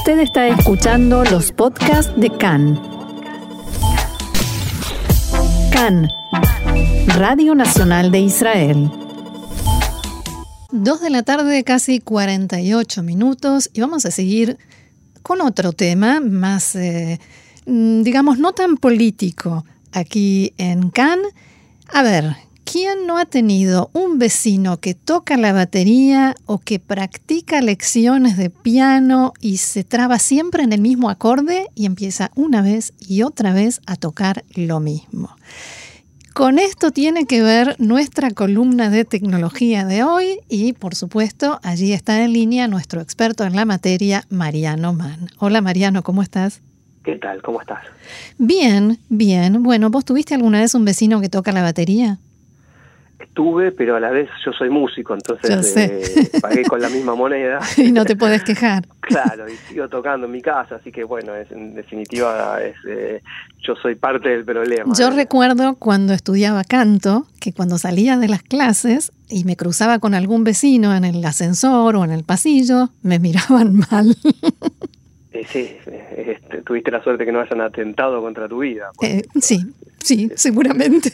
Usted está escuchando los podcasts de CAN. CAN, Radio Nacional de Israel. Dos de la tarde, casi 48 minutos, y vamos a seguir con otro tema más, eh, mm, digamos, no tan político aquí en CAN. A ver, ¿Quién no ha tenido un vecino que toca la batería o que practica lecciones de piano y se traba siempre en el mismo acorde y empieza una vez y otra vez a tocar lo mismo? Con esto tiene que ver nuestra columna de tecnología de hoy y, por supuesto, allí está en línea nuestro experto en la materia, Mariano Mann. Hola Mariano, ¿cómo estás? ¿Qué tal? ¿Cómo estás? Bien, bien. Bueno, ¿vos tuviste alguna vez un vecino que toca la batería? Tuve, pero a la vez yo soy músico, entonces eh, pagué con la misma moneda. y no te puedes quejar. claro, y sigo tocando en mi casa, así que bueno, es, en definitiva es, eh, yo soy parte del problema. Yo recuerdo cuando estudiaba canto, que cuando salía de las clases y me cruzaba con algún vecino en el ascensor o en el pasillo, me miraban mal. Eh, sí, este, tuviste la suerte que no hayan atentado contra tu vida. sí, sí, seguramente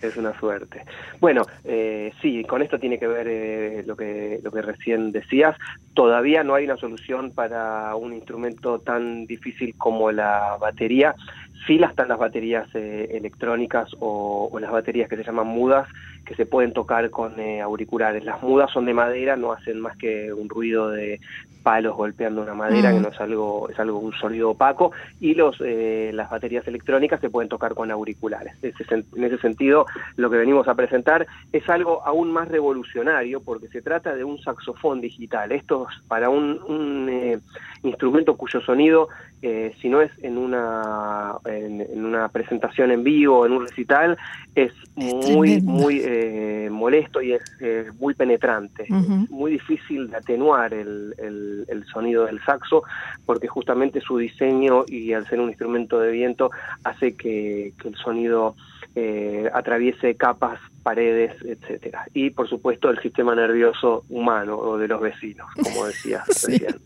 es una suerte. Bueno, eh, sí, con esto tiene que ver eh, lo que lo que recién decías. Todavía no hay una solución para un instrumento tan difícil como la batería. Sí están las baterías eh, electrónicas o, las baterías que se llaman mudas, que se pueden tocar con eh, auriculares. Las mudas son de madera, no hacen más que un ruido de palos golpeando una madera, que mm. no es algo, es algo un sonido opaco, y los eh, las baterías electrónicas se pueden tocar con auriculares. en ese sentido, lo que venimos a presentar es algo aún más revolucionario, porque se trata de un saxofón digital. Esto es para un, un instrumento cuyo sonido, si no es en una en, una presentación en vivo, en un recital, es, muy, muy eh, molesto y es muy penetrante. muy difícil de atenuar el, el, sonido del saxo, porque justamente su diseño y al ser un instrumento de viento hace que, el sonido eh, atraviese capas, paredes, etcétera. Y por supuesto el sistema nervioso humano o de los vecinos, como decía recién.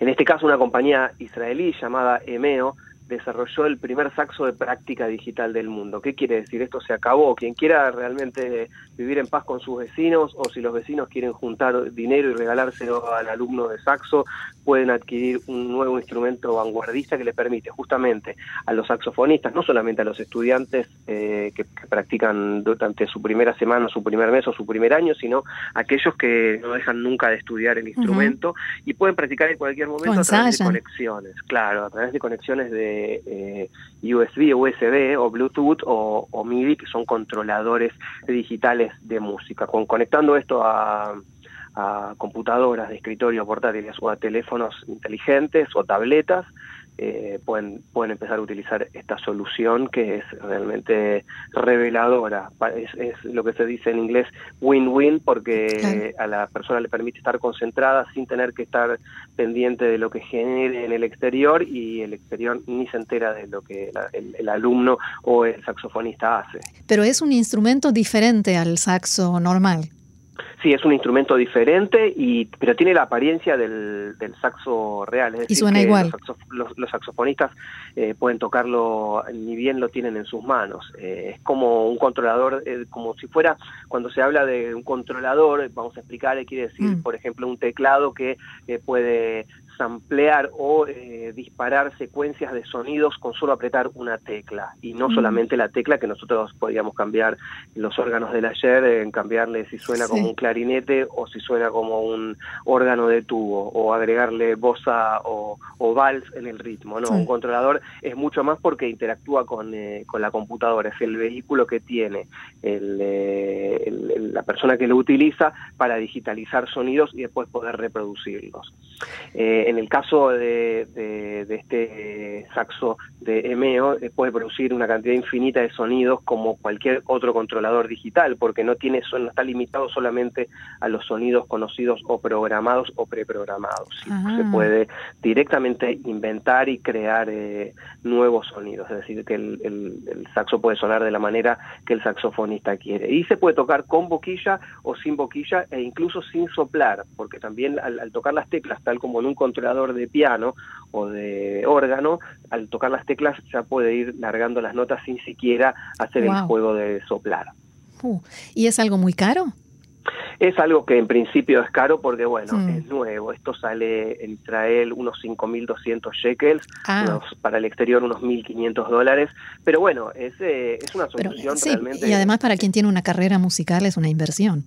En este caso, una compañía israelí llamada EMEO desarrolló el primer saxo de práctica digital del mundo. ¿Qué quiere decir? Esto se acabó. Quien quiera realmente vivir en paz con sus vecinos o si los vecinos quieren juntar dinero y regalárselo al alumno de saxo, pueden adquirir un nuevo instrumento vanguardista que le permite justamente a los saxofonistas, no solamente a los estudiantes eh, que, practican durante su primera semana, su primer mes o su primer año, sino aquellos que no dejan nunca de estudiar el instrumento y pueden practicar en cualquier momento a través de conexiones, claro, a través de conexiones de eh, USB, USB o Bluetooth o, MIDI, que son controladores digitales de música. Con, conectando esto a, a computadoras de escritorio portátiles o a teléfonos inteligentes o tabletas, eh, pueden, pueden empezar a utilizar esta solución que es realmente reveladora. Es, lo que se dice en inglés win-win porque a la persona le permite estar concentrada sin tener que estar pendiente de lo que genere en el exterior y el exterior ni se entera de lo que el, alumno o el saxofonista hace. Pero es un instrumento diferente al saxo normal. Sí, es un instrumento diferente, y pero tiene la apariencia del, del saxo real. Es y suena igual. Los, saxofonistas eh, pueden tocarlo, ni bien lo tienen en sus manos. Eh, es como un controlador, eh, como si fuera, cuando se habla de un controlador, vamos a explicar, quiere decir, mm. por ejemplo, un teclado que puede ampliar o eh, disparar secuencias de sonidos con solo apretar una tecla y no mm. solamente la tecla que nosotros podíamos cambiar los órganos del ayer, en cambiarle si suena como un clarinete o si suena como un órgano de tubo o agregarle bossa o, o vals en el ritmo. ¿no? Un controlador es mucho más porque interactúa con, eh, con la computadora, es el vehículo que tiene eh, el, la persona que lo utiliza para digitalizar sonidos y después poder reproducirlos. Eh, en el caso de, este saxo de EMEO, eh, puede producir una cantidad infinita de sonidos como cualquier otro controlador digital, porque no, tiene, no está limitado solamente a los sonidos conocidos o programados o preprogramados. Se puede directamente inventar y crear eh, nuevos sonidos, es decir, que el, el saxo puede sonar de la manera que el saxofonista quiere. Y se puede tocar con boquilla o sin boquilla e incluso sin soplar, porque también al, tocar las teclas, tal como en un control de piano o de órgano, al tocar las teclas ya puede ir largando las notas sin siquiera hacer el juego de soplar. Uh, ¿Y es algo muy caro? Es algo que en principio es caro porque, bueno, mm. es nuevo. Esto sale en Israel unos 5.200 shekels, ah. para el exterior unos 1.500 dólares. Pero bueno, es, eh, es una solución realmente. Y además para quien tiene una carrera musical es una inversión.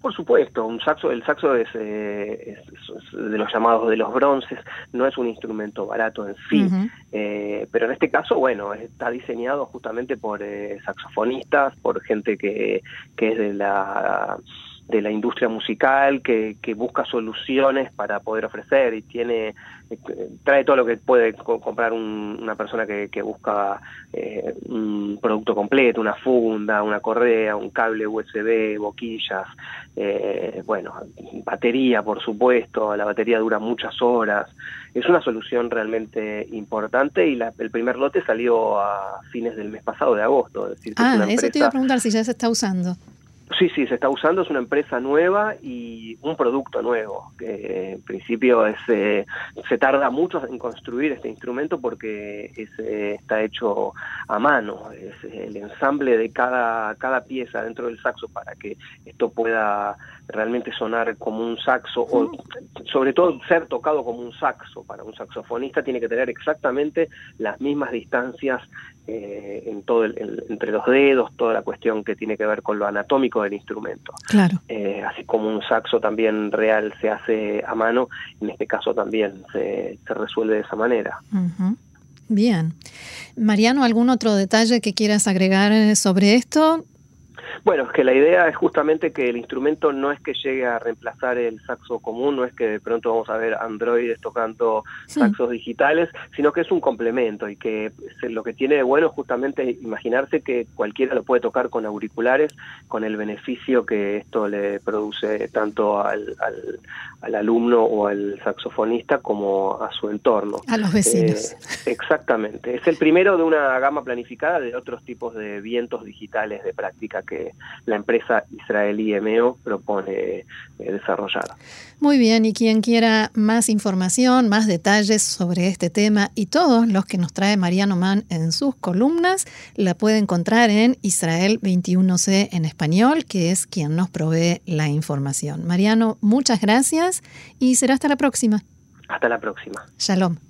Por supuesto, un saxo, el saxo es, eh, de los llamados de los bronces, no es un instrumento barato en sí, eh, pero en este caso, bueno, está diseñado justamente por eh, saxofonistas, por gente que, que es de la de la industria musical que, que busca soluciones para poder ofrecer y tiene trae todo lo que puede comprar una persona que, que busca eh, un producto completo, una funda, una correa, un cable USB, boquillas, eh, bueno, batería, por supuesto, la batería dura muchas horas. Es una solución realmente importante y el primer lote salió a fines del mes pasado, de agosto. decir, ah, eso te iba a preguntar si ya se está usando. Sí, sí, se está usando, es una empresa nueva y un producto nuevo, que en principio es, eh, se tarda mucho en construir este instrumento porque es, eh, está hecho a mano, es el ensamble de cada, cada pieza dentro del saxo para que esto pueda realmente sonar como un saxo o sobre todo ser tocado como un saxo para un saxofonista tiene que tener exactamente las mismas distancias eh, en todo el, entre los dedos toda la cuestión que tiene que ver con lo anatómico del instrumento claro eh, así como un saxo también real se hace a mano en este caso también se, se resuelve de esa manera Bien. Mariano, ¿algún otro detalle que quieras agregar sobre esto? Bueno, es que la idea es justamente que el instrumento no es que llegue a reemplazar el saxo común, no es que de pronto vamos a ver androides tocando saxos digitales, sino que es un complemento y que lo que tiene de bueno es justamente imaginarse que cualquiera lo puede tocar con auriculares, con el beneficio que esto le produce tanto al, al, alumno o al saxofonista como a su entorno. A los vecinos. Eh, exactamente. Es el primero de una gama planificada de otros tipos de vientos digitales de práctica que la empresa israelí EMEO propone eh, desarrollar. Muy bien, y quien quiera más información, más detalles sobre este tema y todos los que nos trae Mariano Mann en sus columnas, la puede encontrar en Israel 21C en español, que es quien nos provee la información. Mariano, muchas gracias y será hasta la próxima. Hasta la próxima. Shalom.